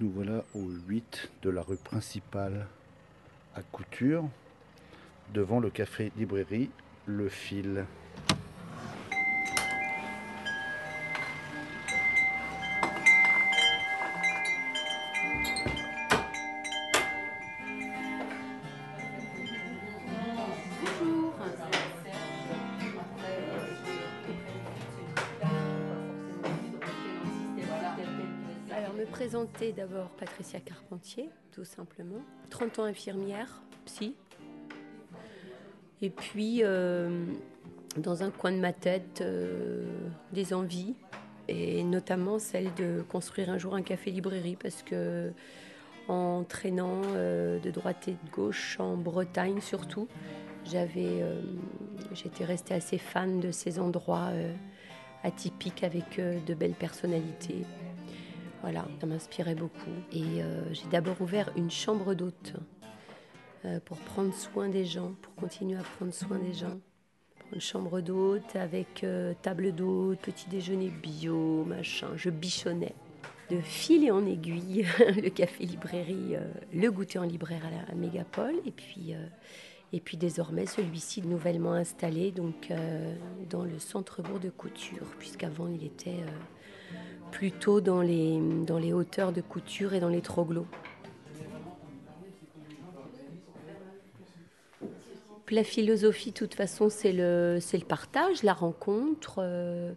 nous voilà au 8 de la rue principale à Couture, devant le café librairie Le Fil. Présenter d'abord Patricia Carpentier, tout simplement. 30 ans infirmière, psy. Et puis, euh, dans un coin de ma tête, euh, des envies, et notamment celle de construire un jour un café-librairie, parce que en traînant euh, de droite et de gauche, en Bretagne surtout, j'avais, j'étais restée assez fan de ces endroits atypiques avec de belles personnalités. Voilà, ça m'inspirait beaucoup. Et euh, j'ai d'abord ouvert une chambre d'hôte euh, pour prendre soin des gens, pour continuer à prendre soin des gens. Une chambre d'hôte avec euh, table d'hôte, petit déjeuner bio, machin. Je bichonnais. De fil et en aiguille, le café librairie, le goûter en libraire à Mégapole. Et puis, et puis désormais, celui-ci nouvellement installé donc, dans le centre-bourg de couture, puisqu'avant il était plutôt dans les, dans les hauteurs de couture et dans les troglots. La philosophie, de toute façon, c'est le, le partage, la rencontre, euh,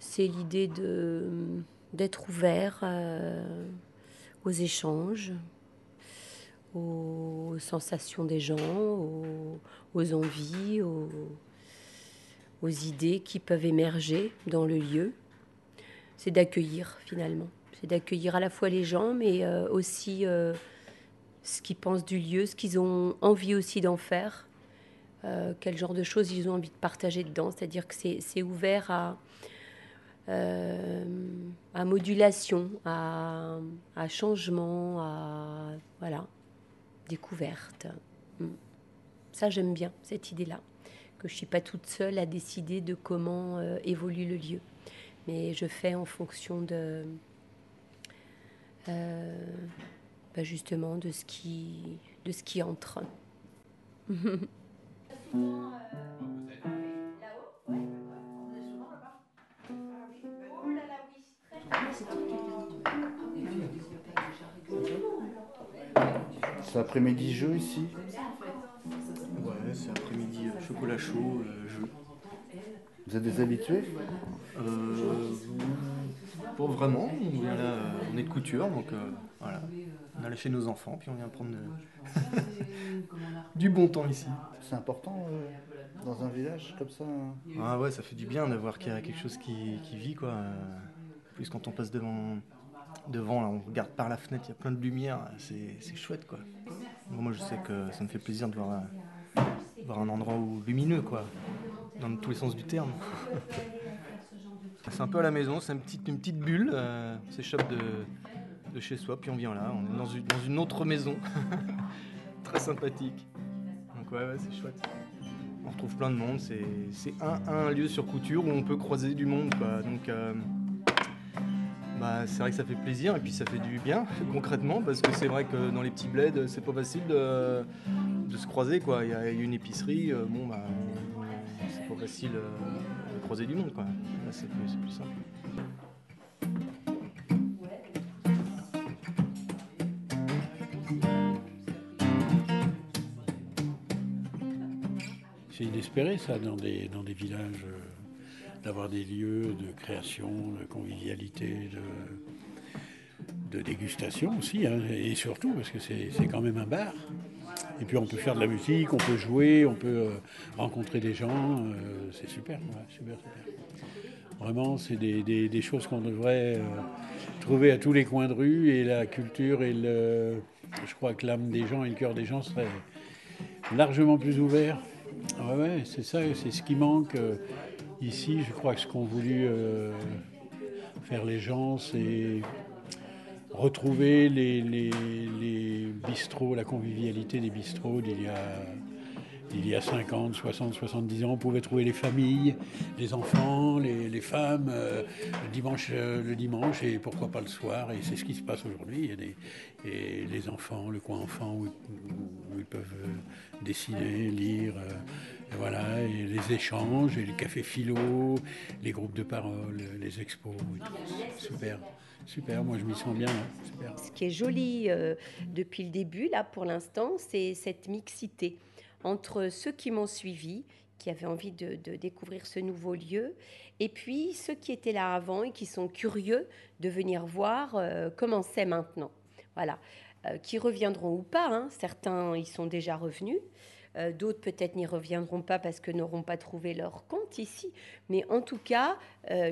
c'est l'idée d'être ouvert euh, aux échanges, aux sensations des gens, aux, aux envies, aux, aux idées qui peuvent émerger dans le lieu c'est d'accueillir finalement. C'est d'accueillir à la fois les gens, mais euh, aussi euh, ce qu'ils pensent du lieu, ce qu'ils ont envie aussi d'en faire, euh, quel genre de choses ils ont envie de partager dedans. C'est-à-dire que c'est ouvert à, à modulation, à, à, changement, à voilà, découverte. Hmm. Ça, j'aime bien cette idée-là, que je ne suis pas toute seule à décider de comment évolue le lieu mais je fais en fonction de euh, bah, justement de ce qui de ce qui entre. C'est après-midi jeu ici? Ouais, c'est après-midi euh, chocolat chaud, euh, jeu. Vous êtes des habitués euh, Pas vraiment. On, est de couture, donc euh, voilà. On allait chez nos enfants, puis on vient prendre du bon temps ici. C'est important euh, dans un village comme ça Ah ouais, ça fait du bien de voir qu'il y a quelque chose qui, vit, quoi. plus quand on passe devant, devant là, on regarde par la fenêtre, il y a plein de lumière, c'est chouette, quoi. moi, je sais que ça me fait plaisir de voir, voir un endroit où, lumineux, quoi dans tous les sens du terme. c'est un peu à la maison, c'est une petite, bulle, euh, c'est shop de, chez soi, puis on vient là, on est dans une, autre maison, très sympathique. Donc ouais, c'est chouette. On retrouve plein de monde, c'est un, lieu sur couture où on peut croiser du monde. Donc euh, bah, c'est vrai que ça fait plaisir et puis ça fait du bien concrètement parce que c'est vrai que dans les petits bleds c'est pas facile de, se croiser. Il y a une épicerie, euh, bon bah facile euh, de croiser du monde. Quoi. Là, c'est plus, plus simple. C'est inespéré ça dans des, dans des villages, euh, d'avoir des lieux de création, de convivialité, de dégustation aussi, hein, et surtout parce que c'est quand même un bar. Et puis on peut faire de la musique, on peut jouer, on peut euh, rencontrer des gens. Euh, c'est super, super. Vraiment, c'est des, choses qu'on devrait euh, trouver à tous les coins de rue et la culture et le. Je crois que l'âme des gens et le cœur des gens seraient largement plus ouverts. Ouais, c'est ça, c'est ce qui manque ici. Je crois que ce qu'ont voulu faire les gens, c'est retrouver les, les, bistrots, la convivialité des bistrots d'il y a, il y a 50, 60, 70 ans, on pouvait trouver les familles, les enfants, les, femmes, euh, le, dimanche, euh, le dimanche et pourquoi pas le soir. Et c'est ce qui se passe aujourd'hui. Il y a des, et les enfants, le coin enfant où, ils peuvent euh, dessiner, lire. et voilà, et les échanges, et les cafés philo, les groupes de parole, les expos. Super. Super, moi je m'y sens bien. Super. Ce qui est joli depuis le début, là pour l'instant, c'est cette mixité entre ceux qui m'ont suivi, qui avaient envie de, découvrir ce nouveau lieu, et puis ceux qui étaient là avant et qui sont curieux de venir voir euh, comment c'est maintenant. Voilà. Euh, qui reviendront ou pas, hein. certains y sont déjà revenus, euh, d'autres peut-être n'y reviendront pas parce que n'auront pas trouvé leur compte ici. Mais en tout cas,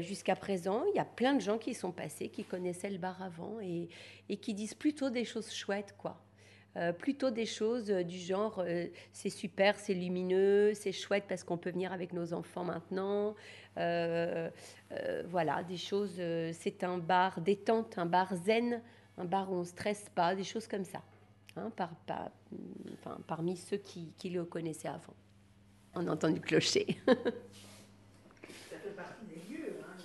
jusqu'à présent, il y a plein de gens qui sont passés, qui connaissaient le bar avant et, et qui disent plutôt des choses chouettes, quoi. Euh, plutôt des choses euh, du genre euh, c'est super, c'est lumineux, c'est chouette parce qu'on peut venir avec nos enfants maintenant. voilà, des choses, c'est un bar détente, un bar zen, un bar où on ne stresse pas, des choses comme ça. Hein, par, enfin, parmi ceux qui, qui, le connaissaient avant. On a entendu clocher.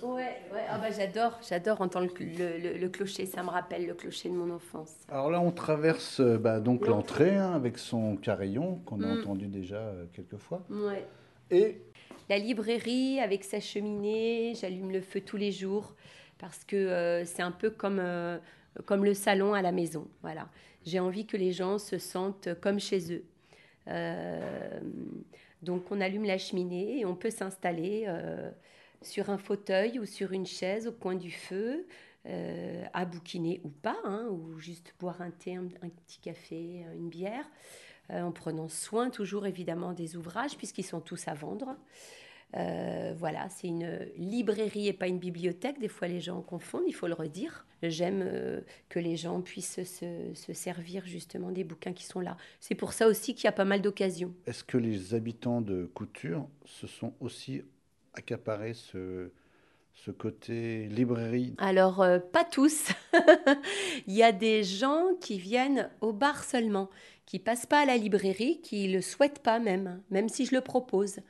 Ouais, ouais. Ah bah j'adore, j'adore entendre le, le, clocher. Ça me rappelle le clocher de mon enfance. Alors là, on traverse euh, bah, donc l'entrée hein, avec son carillon qu'on a mm. entendu déjà euh, quelques fois. Ouais. Et la librairie avec sa cheminée. J'allume le feu tous les jours parce que euh, c'est un peu comme comme le salon à la maison. Voilà. J'ai envie que les gens se sentent comme chez eux. donc on allume la cheminée et on peut s'installer sur un fauteuil ou sur une chaise au coin du feu, euh, à bouquiner ou pas, hein, ou juste boire un thé, un, petit café, une bière, euh, en prenant soin toujours évidemment des ouvrages puisqu'ils sont tous à vendre. Euh, voilà, c'est une librairie et pas une bibliothèque. Des fois, les gens confondent, il faut le redire. J'aime que les gens puissent se, se, servir justement des bouquins qui sont là. C'est pour ça aussi qu'il y a pas mal d'occasions. Est-ce que les habitants de Couture se sont aussi accaparer ce, ce côté librairie Alors, euh, pas tous. Il y a des gens qui viennent au bar seulement, qui passent pas à la librairie, qui le souhaitent pas même, même si je le propose.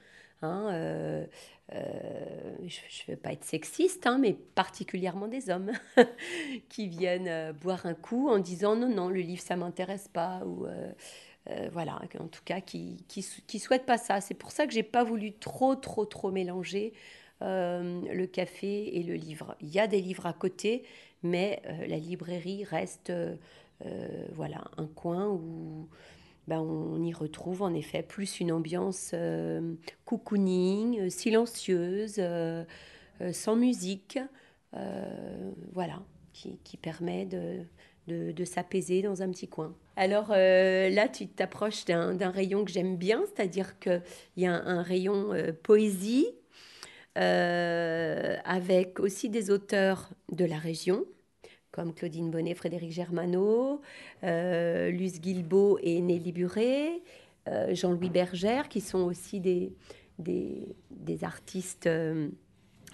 Hein, euh, euh, je ne veux pas être sexiste, hein, mais particulièrement des hommes qui viennent boire un coup en disant non, non, le livre, ça m'intéresse pas. Ou, euh, voilà, en tout cas, qui, qui, souhaitent pas ça. C'est pour ça que j'ai pas voulu trop, trop, trop mélanger euh, le café et le livre. Il y a des livres à côté, mais euh, la librairie reste, voilà, un coin où ben, on y retrouve en effet plus une ambiance cocooning, silencieuse, sans musique, voilà, qui, permet de, de, s'apaiser dans un petit coin. Alors euh, là, tu t'approches d'un rayon que j'aime bien, c'est-à-dire qu'il y a un, rayon euh, poésie, euh, avec aussi des auteurs de la région, comme Claudine Bonnet, Frédéric Germano, Luce Guilbeault et Nelly Buré, Jean-Louis Bergère, qui sont aussi des, des artistes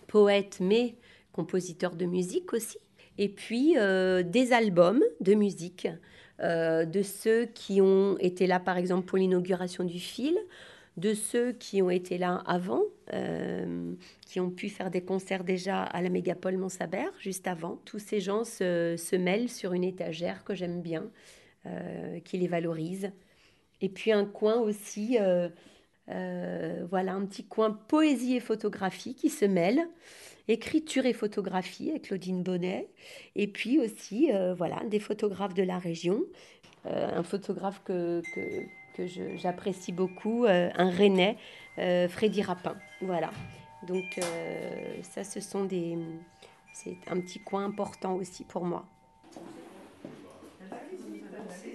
poètes, mais compositeurs de musique aussi. Et puis des albums de musique euh, de ceux qui ont été là, par exemple, pour l'inauguration du fil, de ceux qui ont été là avant, euh, qui ont pu faire des concerts déjà à la Mégapole Montsabert, juste avant. Tous ces gens se, mêlent sur une étagère que j'aime bien, euh, qui les valorise. Et puis un coin aussi, voilà, un petit coin poésie et photographie qui se mêlent écriture et photographie avec Claudine Bonnet, et puis aussi euh, voilà, des photographes de la région. Euh, un photographe que, que, que j'apprécie beaucoup, euh, un Rennais, Freddy Rapin. Voilà. Donc ça, ce sont des... C'est un petit coin important aussi pour moi.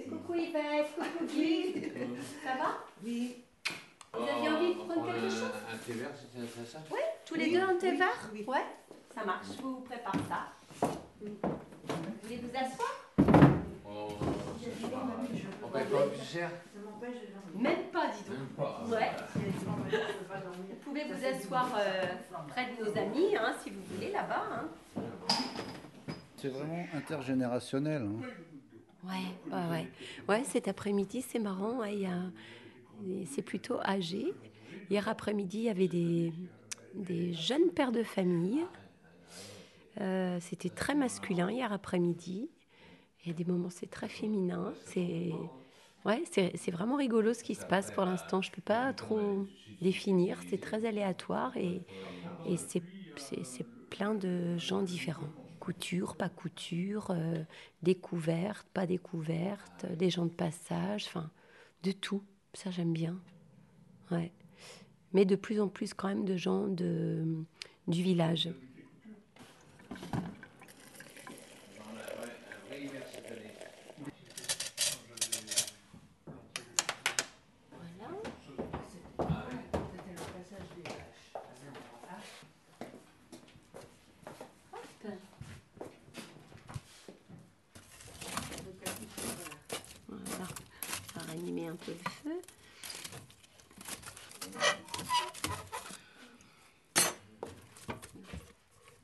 Coucou Yvette, coucou Guy. Ça va? Oui. Vous aviez envie de prendre quelque chose Un thé vert, c'est ça Oui, tous les deux un thé vert Oui. Ouais, ça marche. Je vous prépare ça. Vous voulez vous asseoir Oh, On paye pas plus cher Même pas, dis donc. Même pas. Ouais. Vous pouvez vous asseoir euh, près de nos amis, hein, si vous voulez, là-bas. Hein. C'est vraiment intergénérationnel. Hein. Ouais, ouais, ouais. Ouais, cet après-midi, c'est marrant. Il y a C'est plutôt âgé. Hier après-midi, il y avait des, jeunes pères de famille. Euh, C'était très masculin hier après-midi. Il y a des moments, c'est très féminin. C'est ouais, vraiment rigolo ce qui se passe pour l'instant. Je ne peux pas trop définir. C'est très aléatoire et, c'est plein de gens différents. Couture, pas couture, euh, découverte, pas découverte, des gens de passage, enfin, de tout. Ça, j'aime bien. Ouais. Mais de plus en plus, quand même, de gens de, du village. Un peu le feu.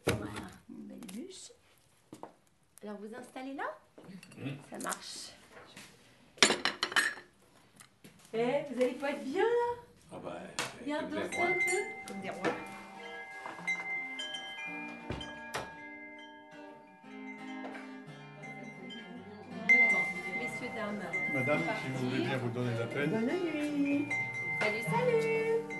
Voilà, une belle bûche. Alors vous installez là Ça marche. Eh, vous allez pas être bien là Ah bah, des danser un peu Comme des rois. Messieurs, dames. Madame, si vous voulez bien vous donner la peine. Salut, salut